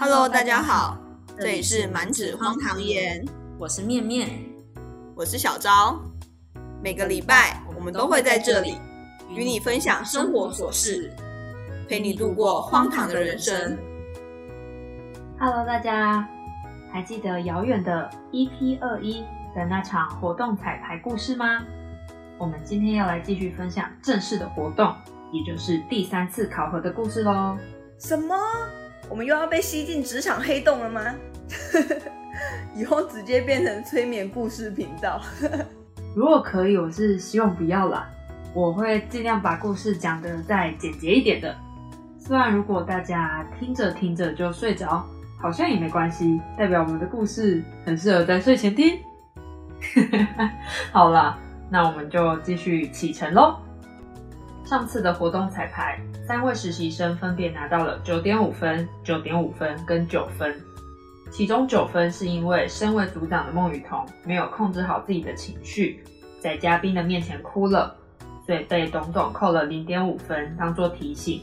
Hello，大家好，这里是满纸荒唐言，我是面面，我是小昭。每个礼拜我们都会在这里与你分享生活琐事，陪你度过荒唐的人生。Hello，大家还记得遥远的 EP 二一的那场活动彩排故事吗？我们今天要来继续分享正式的活动，也就是第三次考核的故事喽。什么？我们又要被吸进职场黑洞了吗？以后直接变成催眠故事频道。如果可以，我是希望不要啦。我会尽量把故事讲得再简洁一点的。虽然如果大家听着听着就睡着，好像也没关系，代表我们的故事很适合在睡前听。好啦，那我们就继续启程喽。上次的活动彩排，三位实习生分别拿到了九点五分、九点五分跟九分。其中九分是因为身为组长的孟雨桐没有控制好自己的情绪，在嘉宾的面前哭了，所以被董董扣了零点五分当做提醒。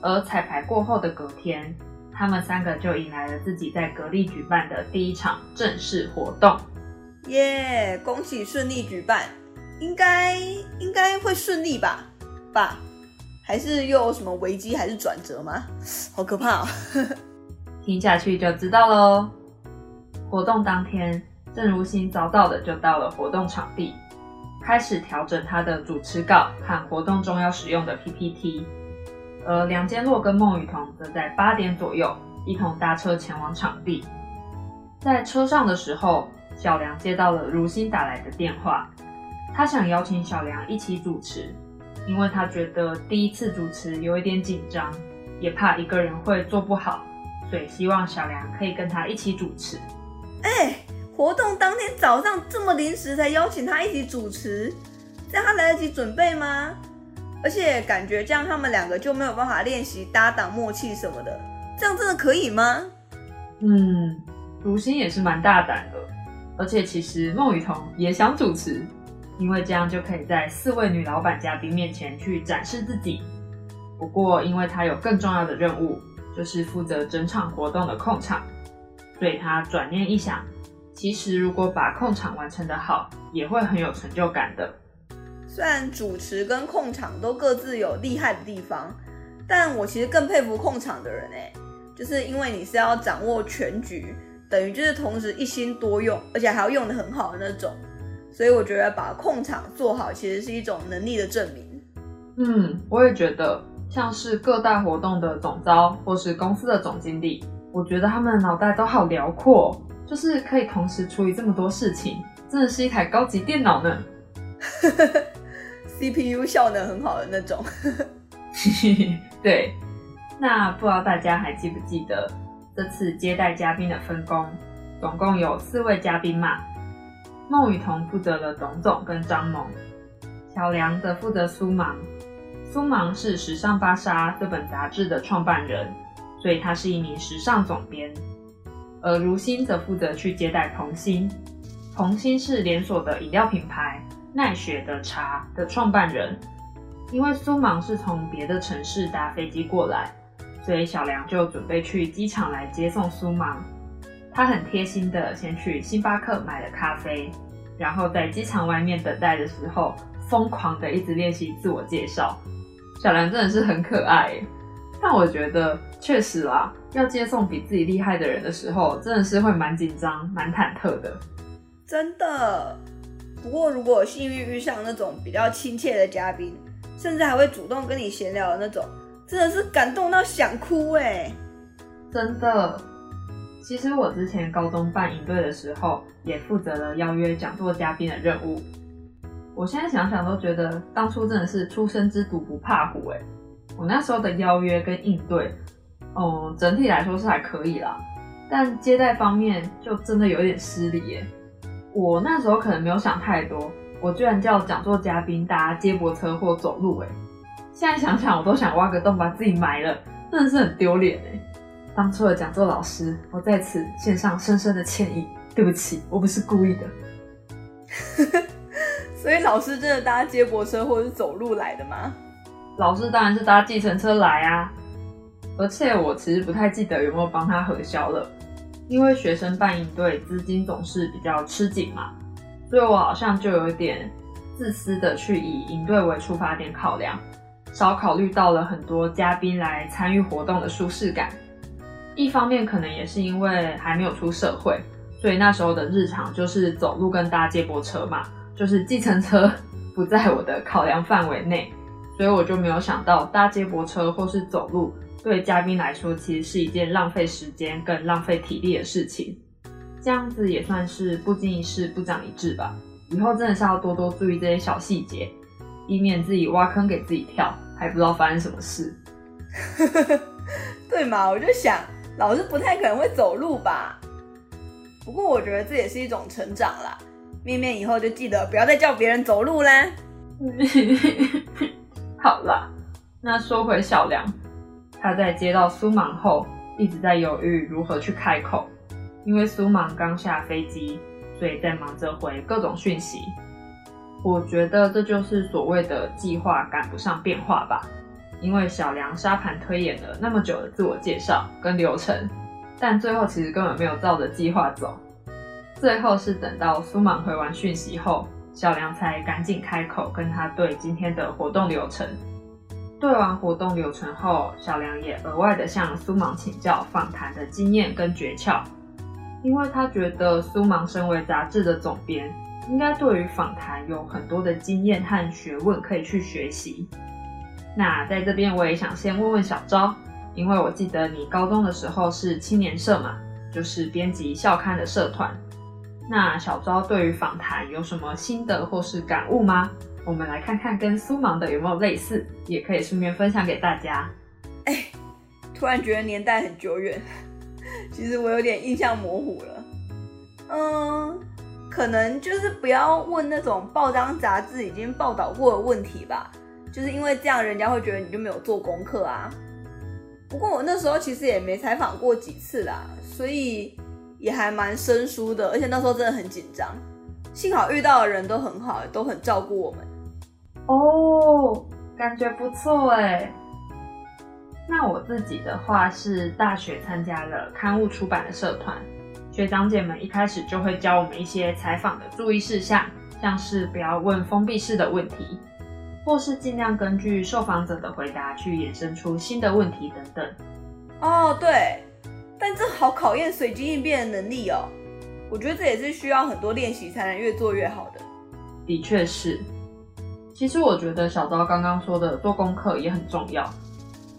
而彩排过后的隔天，他们三个就迎来了自己在格力举办的第一场正式活动。耶恭喜顺利举办，应该应该会顺利吧？吧？还是又什么危机还是转折吗？好可怕哦！听下去就知道喽。活动当天，郑如新早早的就到了活动场地，开始调整他的主持稿和活动中要使用的 PPT。而梁坚洛跟孟雨桐则在八点左右一同搭车前往场地。在车上的时候，小梁接到了如新打来的电话，他想邀请小梁一起主持，因为他觉得第一次主持有一点紧张，也怕一个人会做不好。所以希望小梁可以跟他一起主持。哎，活动当天早上这么临时才邀请他一起主持，这样他来得及准备吗？而且感觉这样他们两个就没有办法练习搭档默契什么的，这样真的可以吗？嗯，如新也是蛮大胆的，而且其实孟雨桐也想主持，因为这样就可以在四位女老板嘉宾面前去展示自己。不过因为他有更重要的任务。就是负责整场活动的控场，所以他转念一想，其实如果把控场完成的好，也会很有成就感的。虽然主持跟控场都各自有厉害的地方，但我其实更佩服控场的人哎，就是因为你是要掌握全局，等于就是同时一心多用，而且还要用的很好的那种，所以我觉得把控场做好其实是一种能力的证明。嗯，我也觉得。像是各大活动的总招或是公司的总经理，我觉得他们的脑袋都好辽阔，就是可以同时处理这么多事情，真的是一台高级电脑呢。CPU 效能很好的那种。对，那不知道大家还记不记得这次接待嘉宾的分工？总共有四位嘉宾嘛？孟雨桐负责了董总跟张萌，小梁则负责苏芒。苏芒是《时尚芭莎》这本杂志的创办人，所以他是一名时尚总编。而如新则负责去接待彭鑫，彭鑫是连锁的饮料品牌奈雪的茶的创办人。因为苏芒是从别的城市搭飞机过来，所以小梁就准备去机场来接送苏芒。他很贴心的先去星巴克买了咖啡，然后在机场外面等待的时候，疯狂的一直练习自我介绍。小兰真的是很可爱，但我觉得确实啦，要接送比自己厉害的人的时候，真的是会蛮紧张、蛮忐忑的。真的。不过如果幸运遇上那种比较亲切的嘉宾，甚至还会主动跟你闲聊的那种，真的是感动到想哭哎！真的。其实我之前高中办营队的时候，也负责了邀约讲座嘉宾的任务。我现在想想都觉得当初真的是初生之犊不怕虎哎！我那时候的邀约跟应对，嗯，整体来说是还可以啦，但接待方面就真的有点失礼耶。我那时候可能没有想太多，我居然叫讲座嘉宾搭接驳车或走路哎！现在想想我都想挖个洞把自己埋了，真的是很丢脸哎！当初的讲座老师，我在此献上深深的歉意，对不起，我不是故意的。所以老师真的搭接驳车或者是走路来的吗？老师当然是搭计程车来啊。而且我其实不太记得有没有帮他核销了，因为学生办营队资金总是比较吃紧嘛，所以我好像就有点自私的去以营队为出发点考量，少考虑到了很多嘉宾来参与活动的舒适感。一方面可能也是因为还没有出社会，所以那时候的日常就是走路跟搭接驳车嘛，就是计程车不在我的考量范围内，所以我就没有想到搭接驳车或是走路对嘉宾来说其实是一件浪费时间跟浪费体力的事情。这样子也算是不经一事不长一智吧。以后真的是要多多注意这些小细节，以免自己挖坑给自己跳，还不知道发生什么事。对嘛？我就想。老师不太可能会走路吧？不过我觉得这也是一种成长啦。面面以后就记得不要再叫别人走路啦。好了，那说回小梁，他在接到苏芒后，一直在犹豫如何去开口，因为苏芒刚下飞机，所以在忙着回各种讯息。我觉得这就是所谓的计划赶不上变化吧。因为小梁沙盘推演了那么久的自我介绍跟流程，但最后其实根本没有照着计划走。最后是等到苏芒回完讯息后，小梁才赶紧开口跟他对今天的活动流程。对完活动流程后，小梁也额外的向苏芒请教访谈的经验跟诀窍，因为他觉得苏芒身为杂志的总编，应该对于访谈有很多的经验和学问可以去学习。那在这边我也想先问问小昭，因为我记得你高中的时候是青年社嘛，就是编辑校刊的社团。那小昭对于访谈有什么心得或是感悟吗？我们来看看跟苏芒的有没有类似，也可以顺便分享给大家。哎，突然觉得年代很久远，其实我有点印象模糊了。嗯，可能就是不要问那种报章杂志已经报道过的问题吧。就是因为这样，人家会觉得你就没有做功课啊。不过我那时候其实也没采访过几次啦，所以也还蛮生疏的。而且那时候真的很紧张，幸好遇到的人都很好，都很照顾我们。哦，感觉不错哎。那我自己的话是大学参加了刊物出版的社团，学长姐们一开始就会教我们一些采访的注意事项，像是不要问封闭式的问题。或是尽量根据受访者的回答去衍生出新的问题等等。哦，对，但这好考验随机应变的能力哦。我觉得这也是需要很多练习才能越做越好的。的确是。其实我觉得小昭刚刚说的做功课也很重要。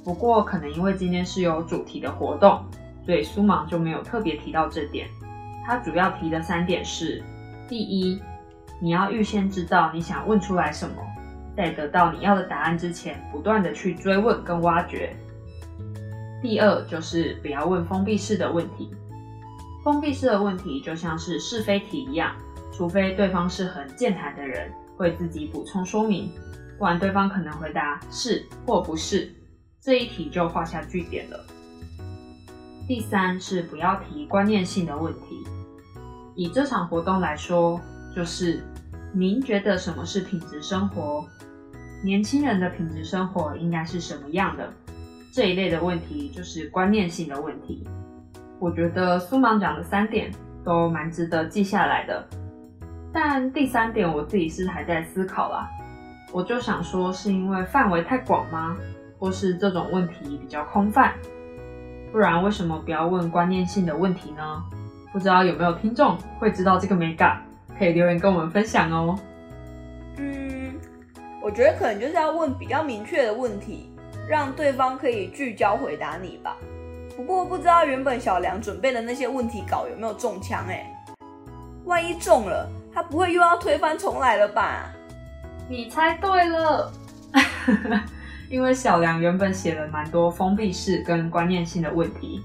不过可能因为今天是有主题的活动，所以苏芒就没有特别提到这点。他主要提的三点是：第一，你要预先知道你想问出来什么。在得到你要的答案之前，不断的去追问跟挖掘。第二就是不要问封闭式的问题。封闭式的问题就像是是非题一样，除非对方是很健谈的人，会自己补充说明，不然对方可能回答是或不是，这一题就画下句点了。第三是不要提观念性的问题。以这场活动来说，就是您觉得什么是品质生活？年轻人的品质生活应该是什么样的？这一类的问题就是观念性的问题。我觉得苏芒讲的三点都蛮值得记下来的，但第三点我自己是还在思考啦。我就想说，是因为范围太广吗？或是这种问题比较空泛？不然为什么不要问观念性的问题呢？不知道有没有听众会知道这个美感，可以留言跟我们分享哦。嗯我觉得可能就是要问比较明确的问题，让对方可以聚焦回答你吧。不过不知道原本小梁准备的那些问题稿有没有中枪哎？万一中了，他不会又要推翻重来了吧？你猜对了，因为小梁原本写了蛮多封闭式跟观念性的问题，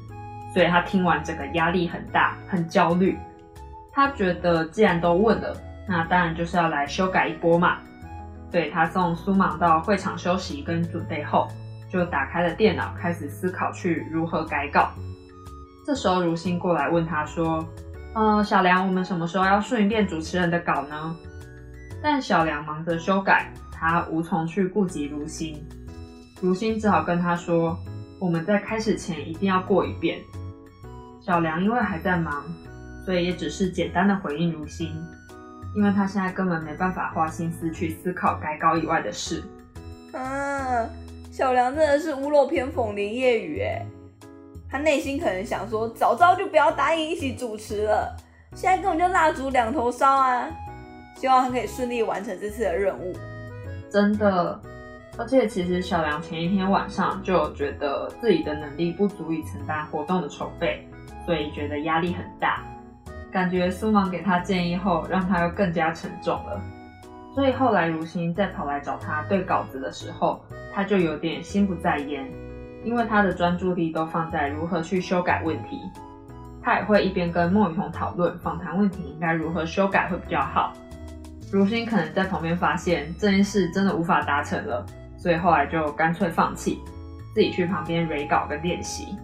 所以他听完整个压力很大，很焦虑。他觉得既然都问了，那当然就是要来修改一波嘛。所以他送苏芒到会场休息跟准备后，就打开了电脑，开始思考去如何改稿。这时候如新过来问他说：“呃，小梁，我们什么时候要顺一遍主持人的稿呢？”但小梁忙着修改，他无从去顾及如新。如新只好跟他说：“我们在开始前一定要过一遍。小梁因为还在忙，所以也只是简单的回应如新，因为他现在根本没办法花心思去思考改稿以外的事。嗯，小梁真的是屋漏偏逢连夜雨哎，他内心可能想说，早知道就不要答应一起主持了，现在根本就蜡烛两头烧啊！希望他可以顺利完成这次的任务。真的，而且其实小梁前一天晚上就有觉得自己的能力不足以承担活动的筹备。所以觉得压力很大，感觉苏芒给他建议后，让他又更加沉重了。所以后来如新再跑来找他对稿子的时候，他就有点心不在焉，因为他的专注力都放在如何去修改问题。他也会一边跟莫雨桐讨论访谈问题应该如何修改会比较好。如新可能在旁边发现这件事真的无法达成了，所以后来就干脆放弃，自己去旁边 re 稿跟练习。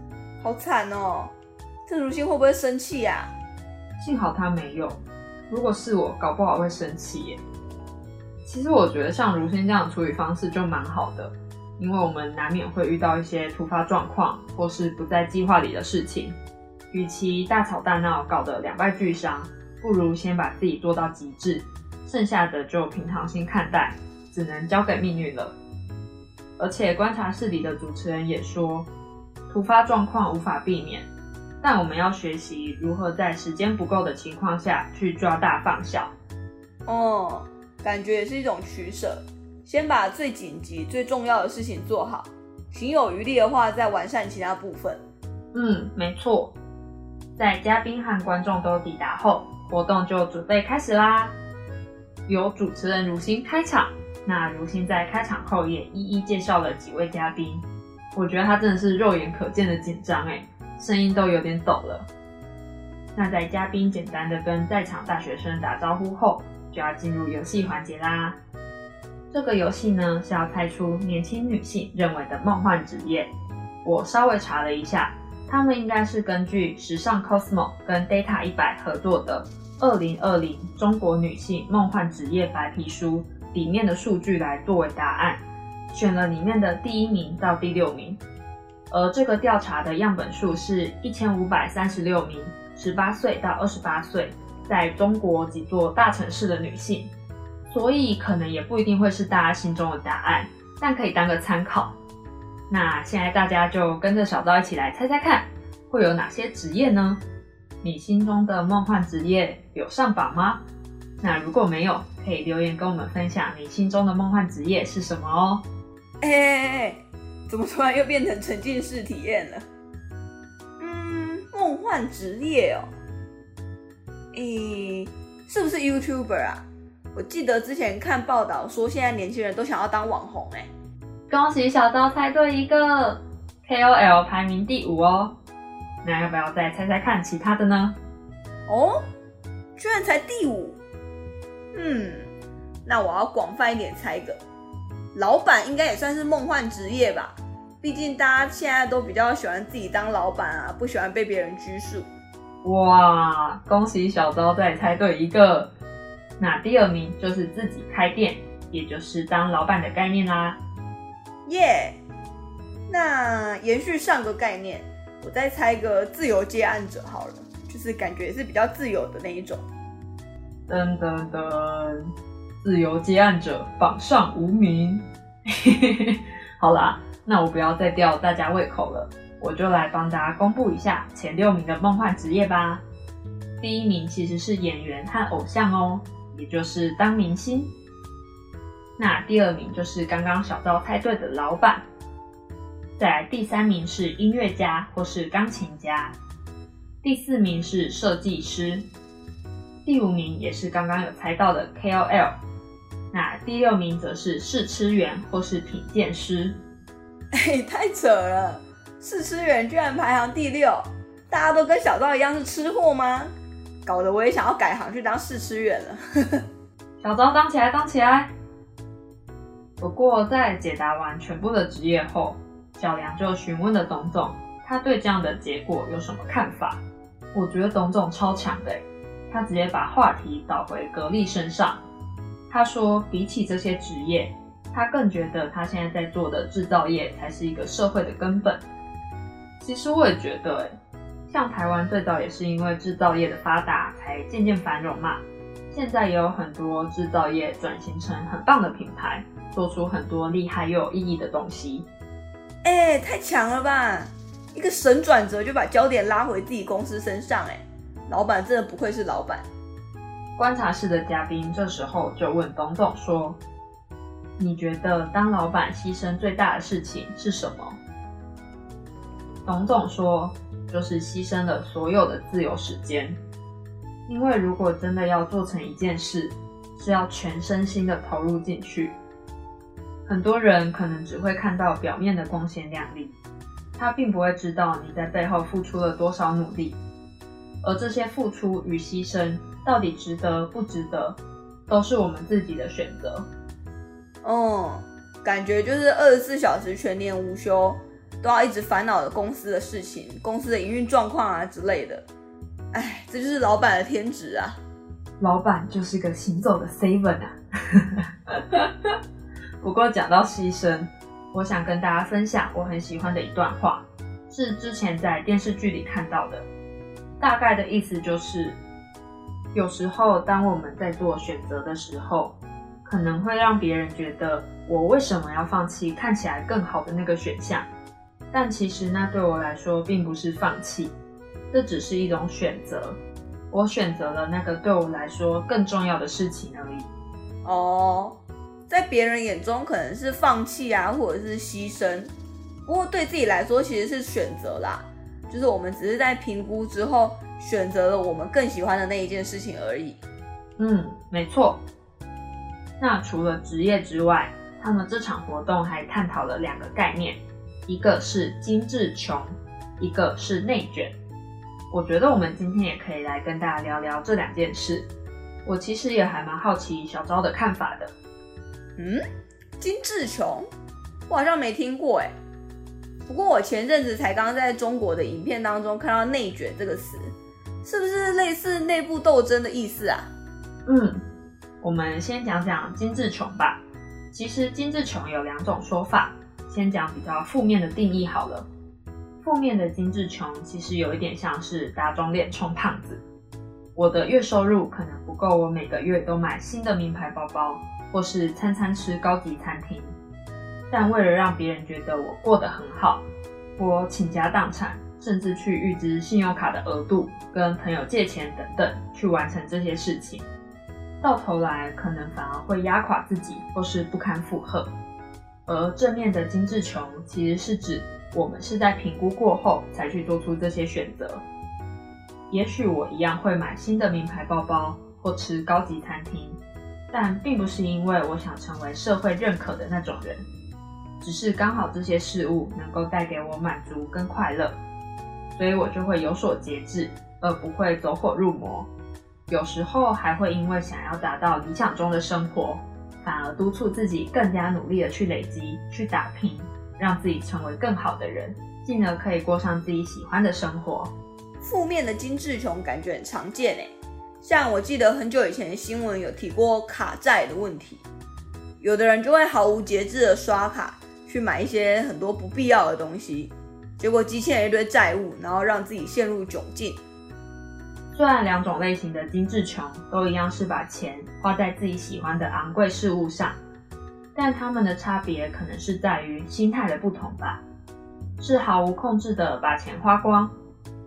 好惨哦！这如新会不会生气呀？幸好他没有，如果是我，搞不好会生气耶。其实我觉得像如新这样的处理方式就蛮好的，因为我们难免会遇到一些突发状况或是不在计划里的事情。与其大吵大闹搞得两败俱伤，不如先把自己做到极致，剩下的就平常心看待，只能交给命运了。而且观察室里的主持人也说，突发状况无法避免。但我们要学习如何在时间不够的情况下去抓大放小。哦，感觉也是一种取舍，先把最紧急、最重要的事情做好，行有余力的话再完善其他部分。嗯，没错。在嘉宾和观众都抵达后，活动就准备开始啦。由主持人如新开场，那如新在开场后也一一介绍了几位嘉宾。我觉得他真的是肉眼可见的紧张哎。声音都有点抖了。那在嘉宾简单的跟在场大学生打招呼后，就要进入游戏环节啦。这个游戏呢是要猜出年轻女性认为的梦幻职业。我稍微查了一下，他们应该是根据时尚 Cosmo 跟 Data 一百合作的《二零二零中国女性梦幻职业白皮书》里面的数据来作为答案，选了里面的第一名到第六名。而这个调查的样本数是一千五百三十六名十八岁到二十八岁，在中国几座大城市的女性，所以可能也不一定会是大家心中的答案，但可以当个参考。那现在大家就跟着小刀一起来猜猜看，会有哪些职业呢？你心中的梦幻职业有上榜吗？那如果没有，可以留言跟我们分享你心中的梦幻职业是什么哦。哎。怎么突然又变成沉浸式体验了？嗯，梦幻职业哦，诶，是不是 YouTuber 啊？我记得之前看报道说，现在年轻人都想要当网红哎。恭喜小刀猜对一个 KOL 排名第五哦。那要不要再猜猜看其他的呢？哦，居然才第五。嗯，那我要广泛一点猜一个。老板应该也算是梦幻职业吧，毕竟大家现在都比较喜欢自己当老板啊，不喜欢被别人拘束。哇，恭喜小刀再猜对一个，那第二名就是自己开店，也就是当老板的概念啦。耶，那延续上个概念，我再猜一个自由接案者好了，就是感觉是比较自由的那一种。噔噔噔。自由接案者榜上无名，好啦，那我不要再吊大家胃口了，我就来帮大家公布一下前六名的梦幻职业吧。第一名其实是演员和偶像哦，也就是当明星。那第二名就是刚刚小赵猜对的老板。再来第三名是音乐家或是钢琴家。第四名是设计师。第五名也是刚刚有猜到的 KOL。那第六名则是试吃员或是品鉴师，哎，太扯了！试吃员居然排行第六，大家都跟小赵一样是吃货吗？搞得我也想要改行去当试吃员了。小赵当起来，当起来！不过在解答完全部的职业后，小梁就询问了董总，他对这样的结果有什么看法？我觉得董总超强的，他直接把话题导回格力身上。他说：“比起这些职业，他更觉得他现在在做的制造业才是一个社会的根本，其实我也觉得，哎，像台湾最早也是因为制造业的发达才渐渐繁荣嘛。现在也有很多制造业转型成很棒的品牌，做出很多厉害又有意义的东西。哎，太强了吧！一个神转折就把焦点拉回自己公司身上，哎，老板真的不愧是老板。观察室的嘉宾这时候就问董总说：“你觉得当老板牺牲最大的事情是什么？”董总说：“就是牺牲了所有的自由时间。”因为如果真的要做成一件事，是要全身心的投入进去。很多人可能只会看到表面的光鲜亮丽，他并不会知道你在背后付出了多少努力，而这些付出与牺牲到底值得不值得，都是我们自己的选择。哦，感觉就是二十四小时全年无休，都要一直烦恼着公司的事情、公司的营运状况啊之类的。哎，这就是老板的天职啊！老板就是个行走的 seven 啊！不过讲到牺牲，我想跟大家分享我很喜欢的一段话，是之前在电视剧里看到的。大概的意思就是，有时候当我们在做选择的时候，可能会让别人觉得我为什么要放弃看起来更好的那个选项，但其实那对我来说并不是放弃。这只是一种选择，我选择了那个对我来说更重要的事情而已。哦，在别人眼中可能是放弃啊，或者是牺牲，不过对自己来说其实是选择啦。就是我们只是在评估之后选择了我们更喜欢的那一件事情而已。嗯，没错。那除了职业之外，他们这场活动还探讨了两个概念，一个是精致穷，一个是内卷。我觉得我们今天也可以来跟大家聊聊这两件事。我其实也还蛮好奇小昭的看法的。嗯，金致穷，我好像没听过哎。不过我前阵子才刚在中国的影片当中看到“内卷”这个词，是不是类似内部斗争的意思啊？嗯，我们先讲讲金志琼吧。其实金志琼有两种说法，先讲比较负面的定义好了。负面的精致穷其实有一点像是打肿脸充胖子。我的月收入可能不够我每个月都买新的名牌包包，或是餐餐吃高级餐厅。但为了让别人觉得我过得很好，我倾家荡产，甚至去预支信用卡的额度，跟朋友借钱等等，去完成这些事情。到头来可能反而会压垮自己，或是不堪负荷。而正面的精致穷其实是指。我们是在评估过后才去做出这些选择。也许我一样会买新的名牌包包或吃高级餐厅，但并不是因为我想成为社会认可的那种人，只是刚好这些事物能够带给我满足跟快乐，所以我就会有所节制，而不会走火入魔。有时候还会因为想要达到理想中的生活，反而督促自己更加努力的去累积、去打拼。让自己成为更好的人，进而可以过上自己喜欢的生活。负面的精致穷感觉很常见诶，像我记得很久以前新闻有提过卡债的问题，有的人就会毫无节制的刷卡去买一些很多不必要的东西，结果积欠一堆债务，然后让自己陷入窘境。虽然两种类型的精致穷都一样是把钱花在自己喜欢的昂贵事物上。但他们的差别可能是在于心态的不同吧，是毫无控制的把钱花光，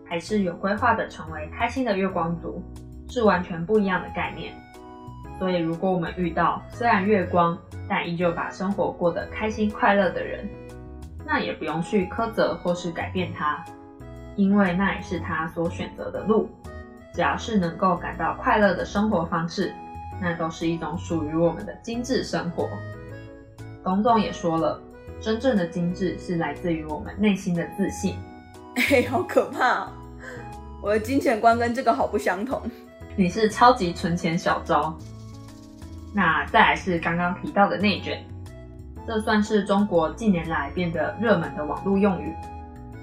还是有规划的成为开心的月光族，是完全不一样的概念。所以，如果我们遇到虽然月光，但依旧把生活过得开心快乐的人，那也不用去苛责或是改变他，因为那也是他所选择的路。只要是能够感到快乐的生活方式，那都是一种属于我们的精致生活。董总也说了，真正的精致是来自于我们内心的自信。哎，好可怕！我的金钱观跟这个好不相同。你是超级存钱小招。那再来是刚刚提到的内卷，这算是中国近年来变得热门的网络用语，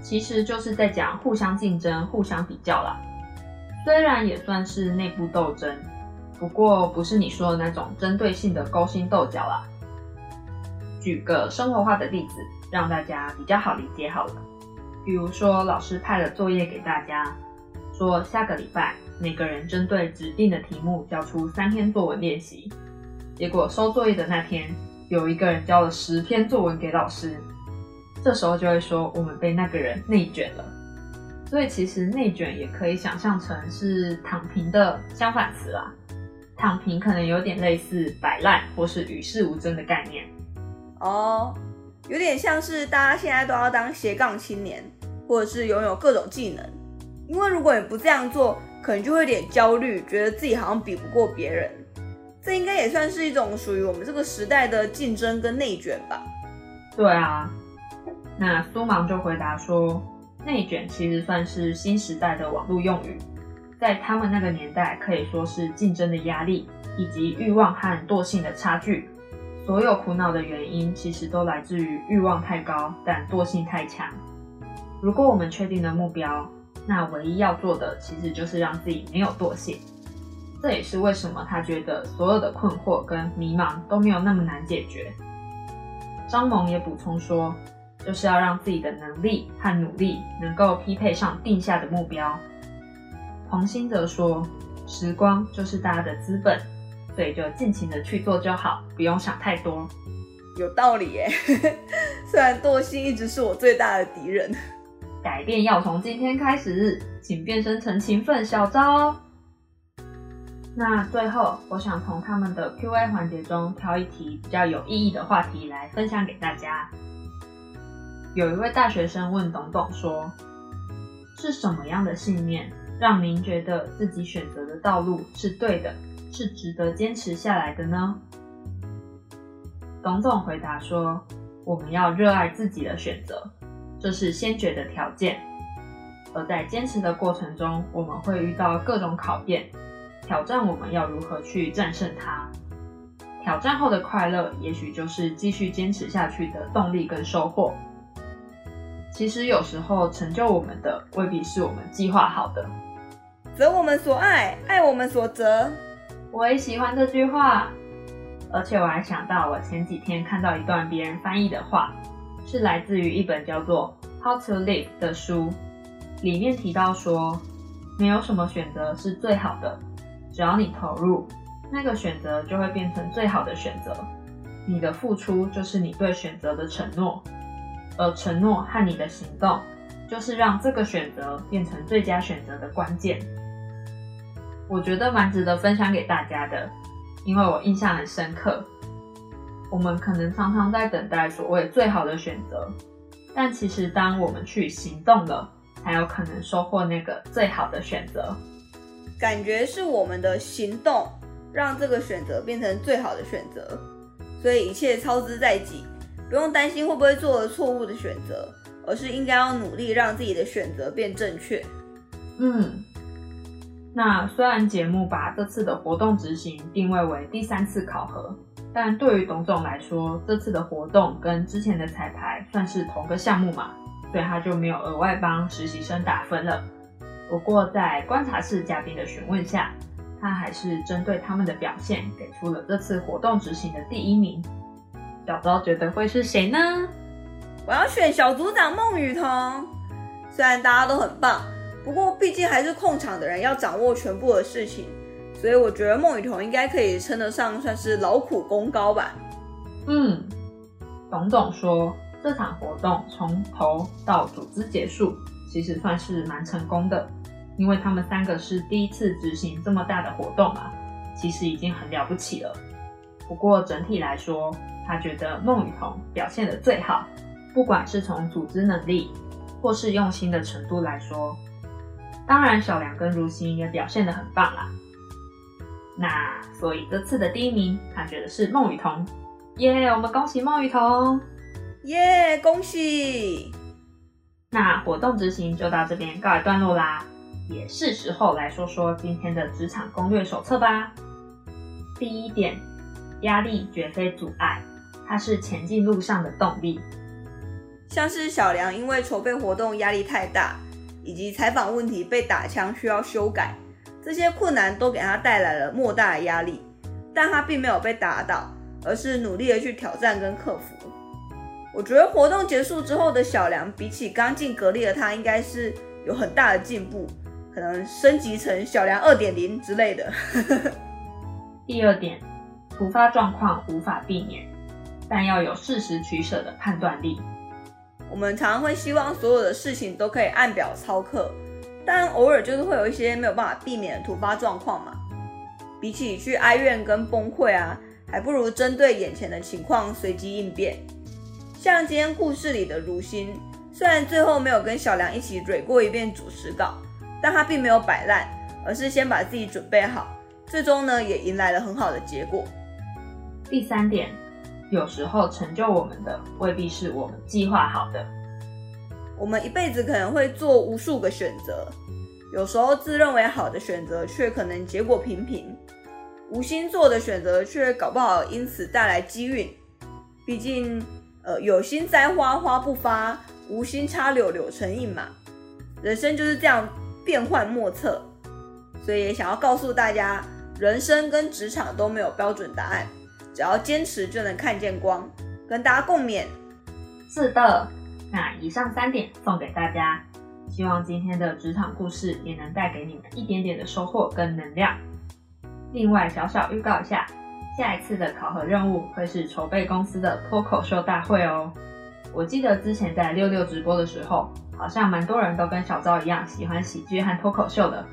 其实就是在讲互相竞争、互相比较啦。虽然也算是内部斗争，不过不是你说的那种针对性的勾心斗角啦。举个生活化的例子，让大家比较好理解好了。比如说，老师派了作业给大家，说下个礼拜每个人针对指定的题目交出三篇作文练习。结果收作业的那天，有一个人交了十篇作文给老师，这时候就会说我们被那个人内卷了。所以其实内卷也可以想象成是躺平的相反词啦。躺平可能有点类似摆烂或是与世无争的概念。哦，有点像是大家现在都要当斜杠青年，或者是拥有各种技能。因为如果你不这样做，可能就会有点焦虑，觉得自己好像比不过别人。这应该也算是一种属于我们这个时代的竞争跟内卷吧？对啊，那苏芒就回答说，内卷其实算是新时代的网络用语，在他们那个年代可以说是竞争的压力以及欲望和惰性的差距。所有苦恼的原因其实都来自于欲望太高，但惰性太强。如果我们确定了目标，那唯一要做的其实就是让自己没有惰性。这也是为什么他觉得所有的困惑跟迷茫都没有那么难解决。张萌也补充说，就是要让自己的能力和努力能够匹配上定下的目标。黄兴则说，时光就是大家的资本，所以就尽情的去做就好，不用想太多。有道理耶，虽然惰性一直是我最大的敌人。改变要从今天开始，请变身成勤奋小昭哦。那最后，我想从他们的 Q&A 环节中挑一题比较有意义的话题来分享给大家。有一位大学生问董董说：“是什么样的信念让您觉得自己选择的道路是对的，是值得坚持下来的呢？”董总回答说：“我们要热爱自己的选择，这是先决的条件。而在坚持的过程中，我们会遇到各种考验。”挑战我们要如何去战胜它？挑战后的快乐，也许就是继续坚持下去的动力跟收获。其实有时候成就我们的，未必是我们计划好的。择我们所爱，爱我们所择。我也喜欢这句话，而且我还想到，我前几天看到一段别人翻译的话，是来自于一本叫做《How to Live》的书，里面提到说，没有什么选择是最好的。只要你投入，那个选择就会变成最好的选择。你的付出就是你对选择的承诺，而承诺和你的行动，就是让这个选择变成最佳选择的关键。我觉得蛮值得分享给大家的，因为我印象很深刻。我们可能常常在等待所谓最好的选择，但其实当我们去行动了，才有可能收获那个最好的选择。感觉是我们的行动让这个选择变成最好的选择，所以一切操之在己，不用担心会不会做了错误的选择，而是应该要努力让自己的选择变正确。嗯，那虽然节目把这次的活动执行定位为第三次考核，但对于董总来说，这次的活动跟之前的彩排算是同个项目嘛，所以他就没有额外帮实习生打分了。不过，在观察室嘉宾的询问下，他还是针对他们的表现给出了这次活动执行的第一名。小昭觉得会是谁呢？我要选小组长孟雨桐。虽然大家都很棒，不过毕竟还是控场的人要掌握全部的事情，所以我觉得孟雨桐应该可以称得上算是劳苦功高吧。嗯，董总说这场活动从头到组织结束。其实算是蛮成功的，因为他们三个是第一次执行这么大的活动嘛，其实已经很了不起了。不过整体来说，他觉得孟雨桐表现的最好，不管是从组织能力或是用心的程度来说。当然，小梁跟如新也表现的很棒啦。那所以这次的第一名，他觉得是孟雨桐。耶，我们恭喜孟雨桐！耶，恭喜！那活动执行就到这边告一段落啦，也是时候来说说今天的职场攻略手册吧。第一点，压力绝非阻碍，它是前进路上的动力。像是小梁因为筹备活动压力太大，以及采访问题被打枪需要修改，这些困难都给他带来了莫大的压力，但他并没有被打倒，而是努力的去挑战跟克服。我觉得活动结束之后的小梁，比起刚进格力的他，应该是有很大的进步，可能升级成小梁二点零之类的。第二点，突发状况无法避免，但要有适时取舍的判断力。我们常常会希望所有的事情都可以按表操课，但偶尔就是会有一些没有办法避免的突发状况嘛。比起去哀怨跟崩溃啊，还不如针对眼前的情况随机应变。像今天故事里的如新，虽然最后没有跟小梁一起蕊过一遍主持稿，但他并没有摆烂，而是先把自己准备好，最终呢也迎来了很好的结果。第三点，有时候成就我们的未必是我们计划好的。我们一辈子可能会做无数个选择，有时候自认为好的选择，却可能结果平平。无心做的选择，却搞不好因此带来机运。毕竟，呃，有心栽花花不发，无心插柳柳成荫嘛。人生就是这样变幻莫测，所以也想要告诉大家，人生跟职场都没有标准答案，只要坚持就能看见光。跟大家共勉。是的，那以上三点送给大家，希望今天的职场故事也能带给你们一点点的收获跟能量。另外，小小预告一下，下一次的考核任务会是筹备公司的脱口秀大会哦。我记得之前在六六直播的时候，好像蛮多人都跟小昭一样喜欢喜剧和脱口秀的，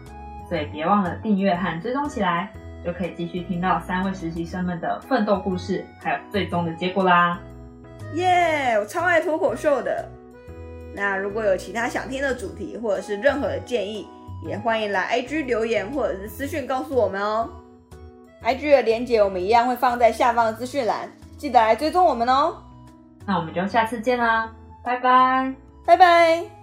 所以别忘了订阅和追踪起来，就可以继续听到三位实习生们的奋斗故事，还有最终的结果啦。耶，我超爱脱口秀的。那如果有其他想听的主题，或者是任何的建议，也欢迎来 IG 留言或者是私讯告诉我们哦。IG 的连接我们一样会放在下方的资讯栏，记得来追踪我们哦。那我们就下次见啦，拜拜，拜拜。